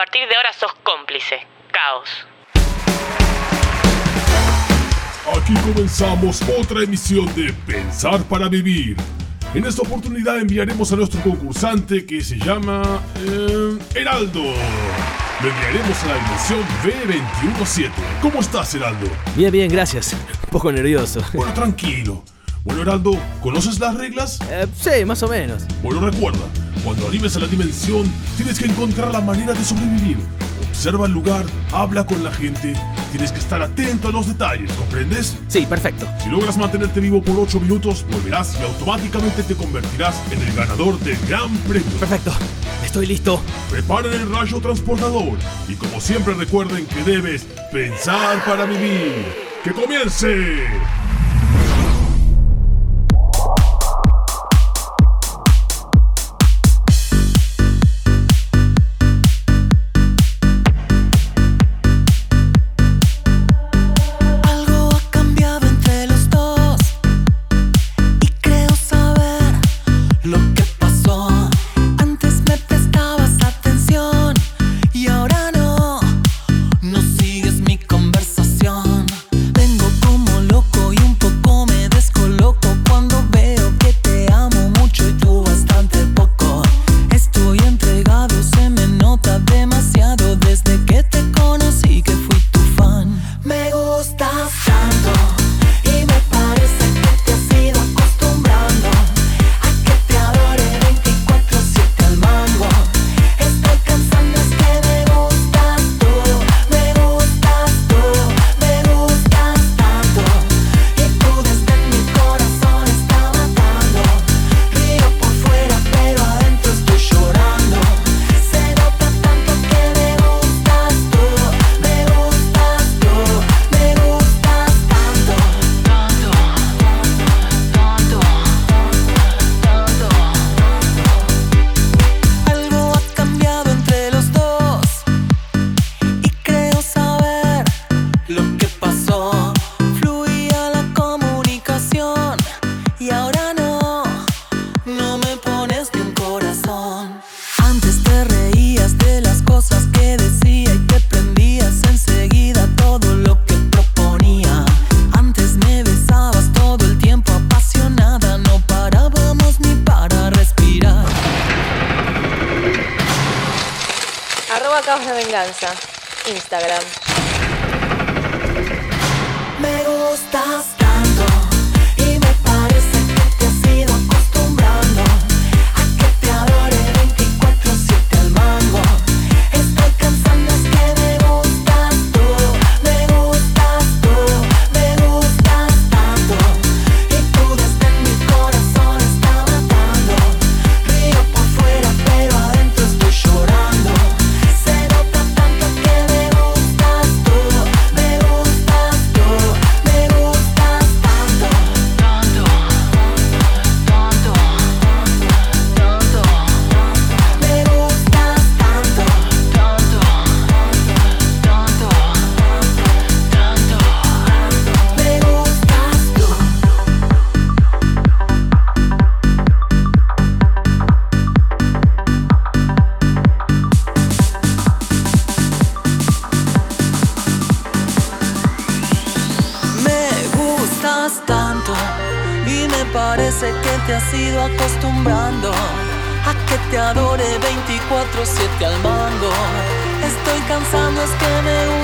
A partir de ahora sos cómplice. Caos. Aquí comenzamos otra emisión de Pensar para Vivir. En esta oportunidad enviaremos a nuestro concursante que se llama eh, Heraldo. Lo enviaremos a la dimensión B217. ¿Cómo estás, Heraldo? Bien, bien, gracias. Un poco nervioso. Bueno, tranquilo. Bueno, Heraldo, ¿conoces las reglas? Eh, sí, más o menos. Bueno, recuerda, cuando arribes a la dimensión, tienes que encontrar la manera de sobrevivir. Observa el lugar, habla con la gente. Tienes que estar atento a los detalles, ¿comprendes? Sí, perfecto. Si logras mantenerte vivo por 8 minutos, volverás y automáticamente te convertirás en el ganador del gran premio. Perfecto, estoy listo. Preparen el rayo transportador y como siempre recuerden que debes pensar para vivir. ¡Que comience! Instagram. te has ido acostumbrando a que te adore 24/7 al mando. Estoy cansando, es que me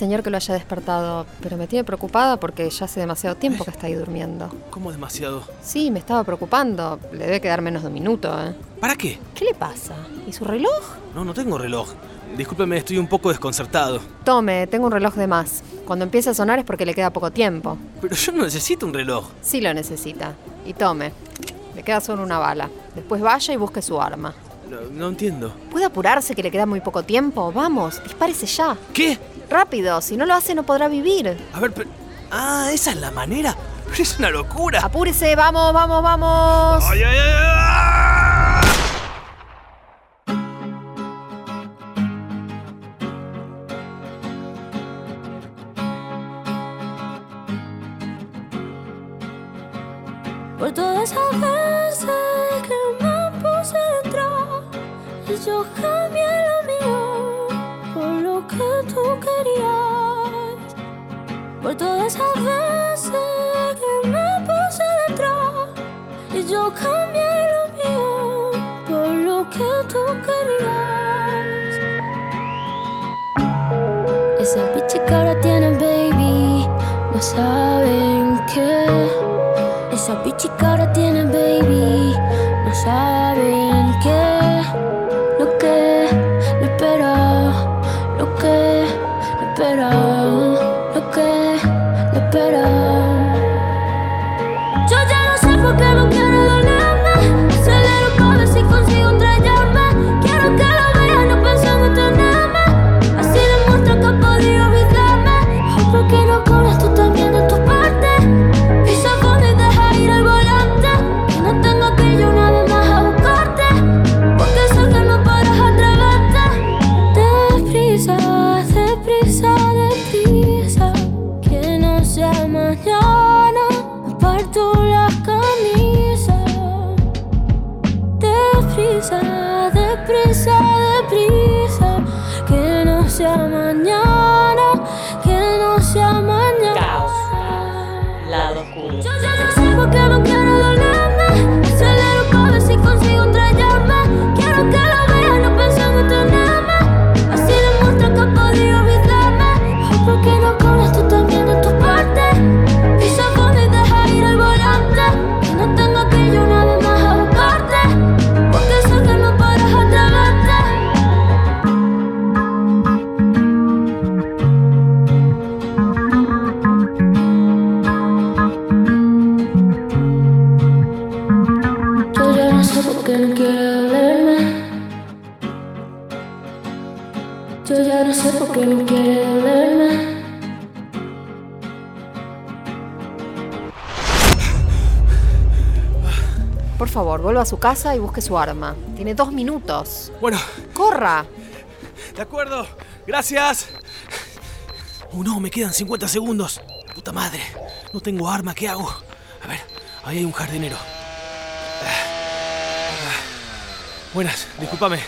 señor que lo haya despertado, pero me tiene preocupada porque ya hace demasiado tiempo que está ahí durmiendo. ¿Cómo demasiado? Sí, me estaba preocupando. Le debe quedar menos de un minuto, ¿eh? ¿Para qué? ¿Qué le pasa? ¿Y su reloj? No, no tengo reloj. Discúlpeme, estoy un poco desconcertado. Tome, tengo un reloj de más. Cuando empieza a sonar es porque le queda poco tiempo. Pero yo no necesito un reloj. Sí lo necesita. Y tome. Le queda solo una bala. Después vaya y busque su arma. No, entiendo. ¿Puede apurarse que le queda muy poco tiempo? Vamos, dispárese ya. ¿Qué? Rápido, si no lo hace no podrá vivir. A ver, pero... Ah, esa es la manera. Pero es una locura. Apúrese, vamos, vamos, vamos. ¡Ay, ay, ay! ah! Cambié lo mío por lo que. Esa bicha que ahora tiene baby, no saben qué. Esa tiene baby, Deprisa, deprisa, deprisa. Que no sea mañana. Que no sea mañana. Caos. Lado oscuro. Yo ya no sé por qué no favor, vuelva a su casa y busque su arma. Tiene dos minutos. Bueno, ¡Corra! de acuerdo. Gracias. Oh, no, me quedan 50 segundos. Puta madre. No tengo arma, ¿qué hago? A ver, ahí hay un jardinero. Ah. Buenas, discúlpame.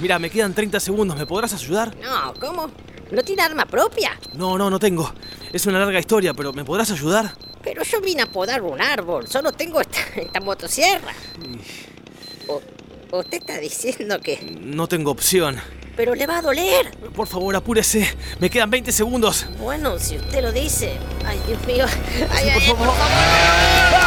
Mira, me quedan 30 segundos. ¿Me podrás ayudar? No, ¿cómo? ¿No tiene arma propia? No, no, no tengo. Es una larga historia, pero ¿me podrás ayudar? Pero yo vine a podar un árbol, solo tengo esta, esta motosierra. O- usted está diciendo que... No tengo opción. Pero le va a doler. Por favor, apúrese. Me quedan 20 segundos. Bueno, si usted lo dice. Ay, Dios mío. Ay, Sí, ay, por ay, favor. Yo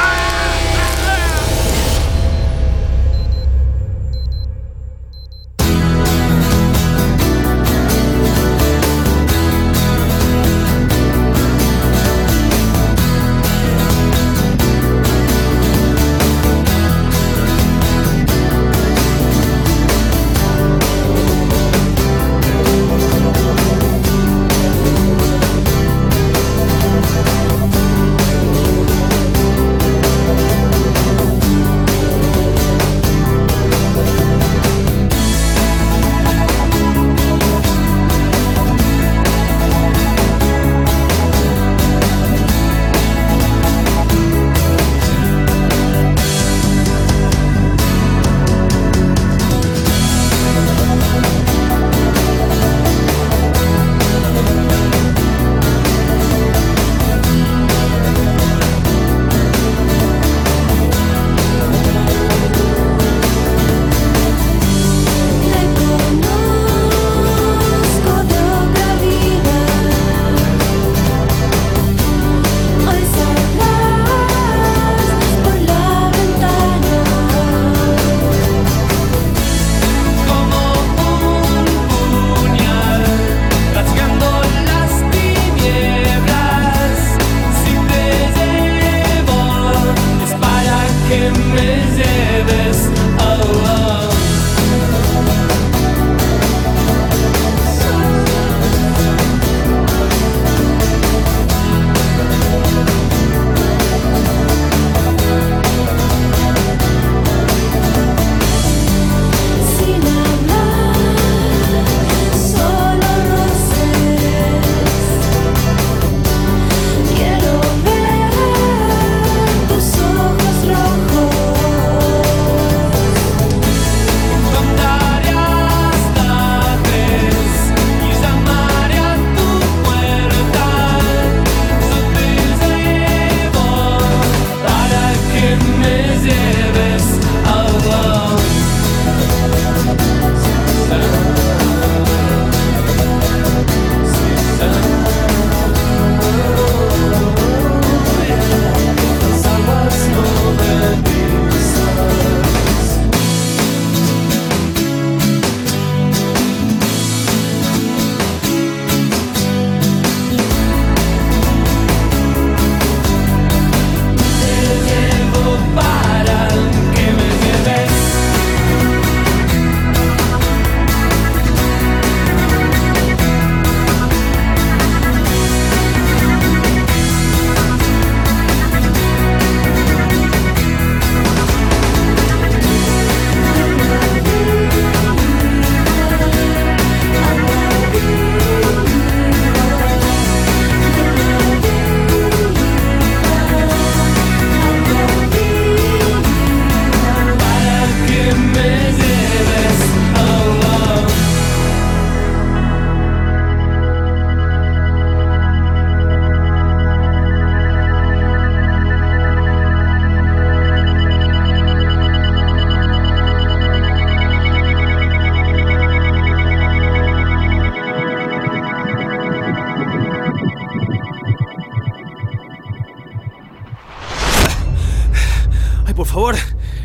favor.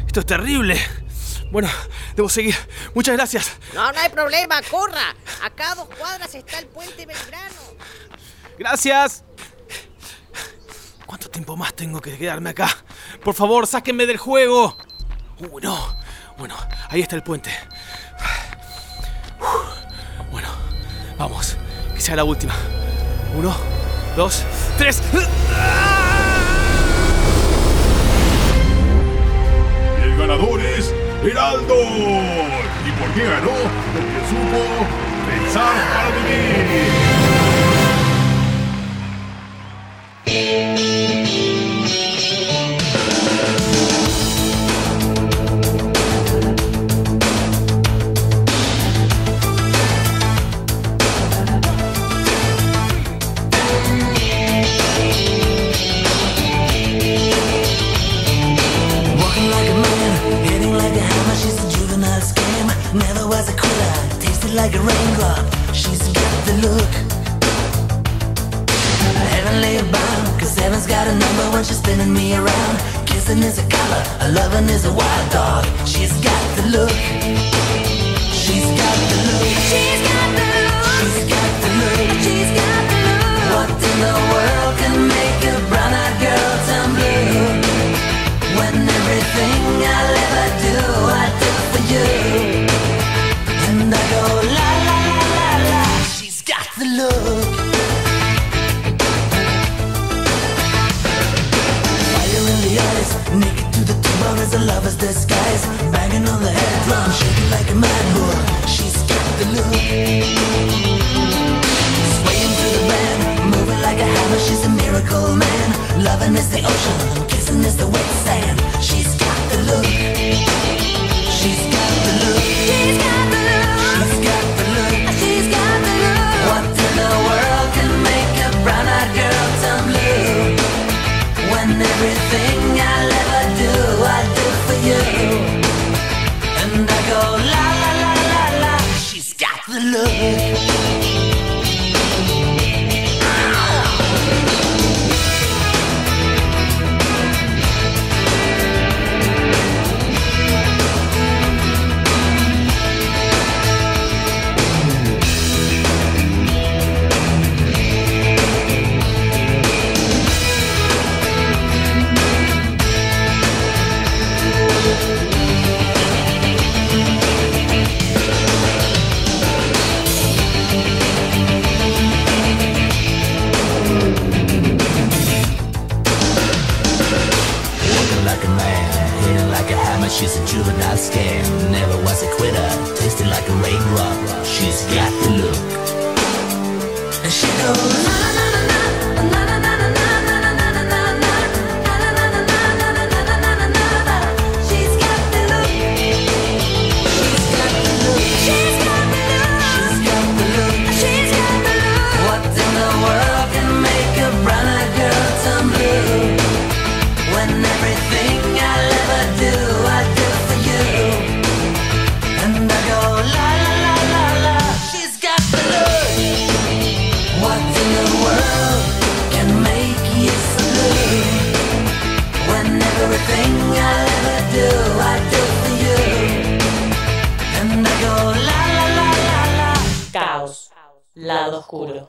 Esto es terrible. Bueno, debo seguir. Muchas gracias. No, no hay problema, corra. Acá a dos cuadras está el puente Belgrano. Gracias. ¿Cuánto tiempo más tengo que quedarme acá? Por favor, sáquenme del juego. Uh, no. Bueno, ahí está el puente. Bueno, vamos. Que sea la última. Uno, dos, tres. El ganador es Heraldo. ¿Y por qué ganó? Porque supo pensar para vivir. Never was a quitter. Tasted like a raindrop. She's got the look. Heavenly bound, cause heaven's got a number when she's spinning me around. Kissing is a color, a loving is a wild dog. She's got the look. She's got the look. She's got the look. She's got the look. She's got the look. What in the world can make a scam. Never was a quitter. Tasting like a raindrop. She's got the look. And she goes. Oscuro.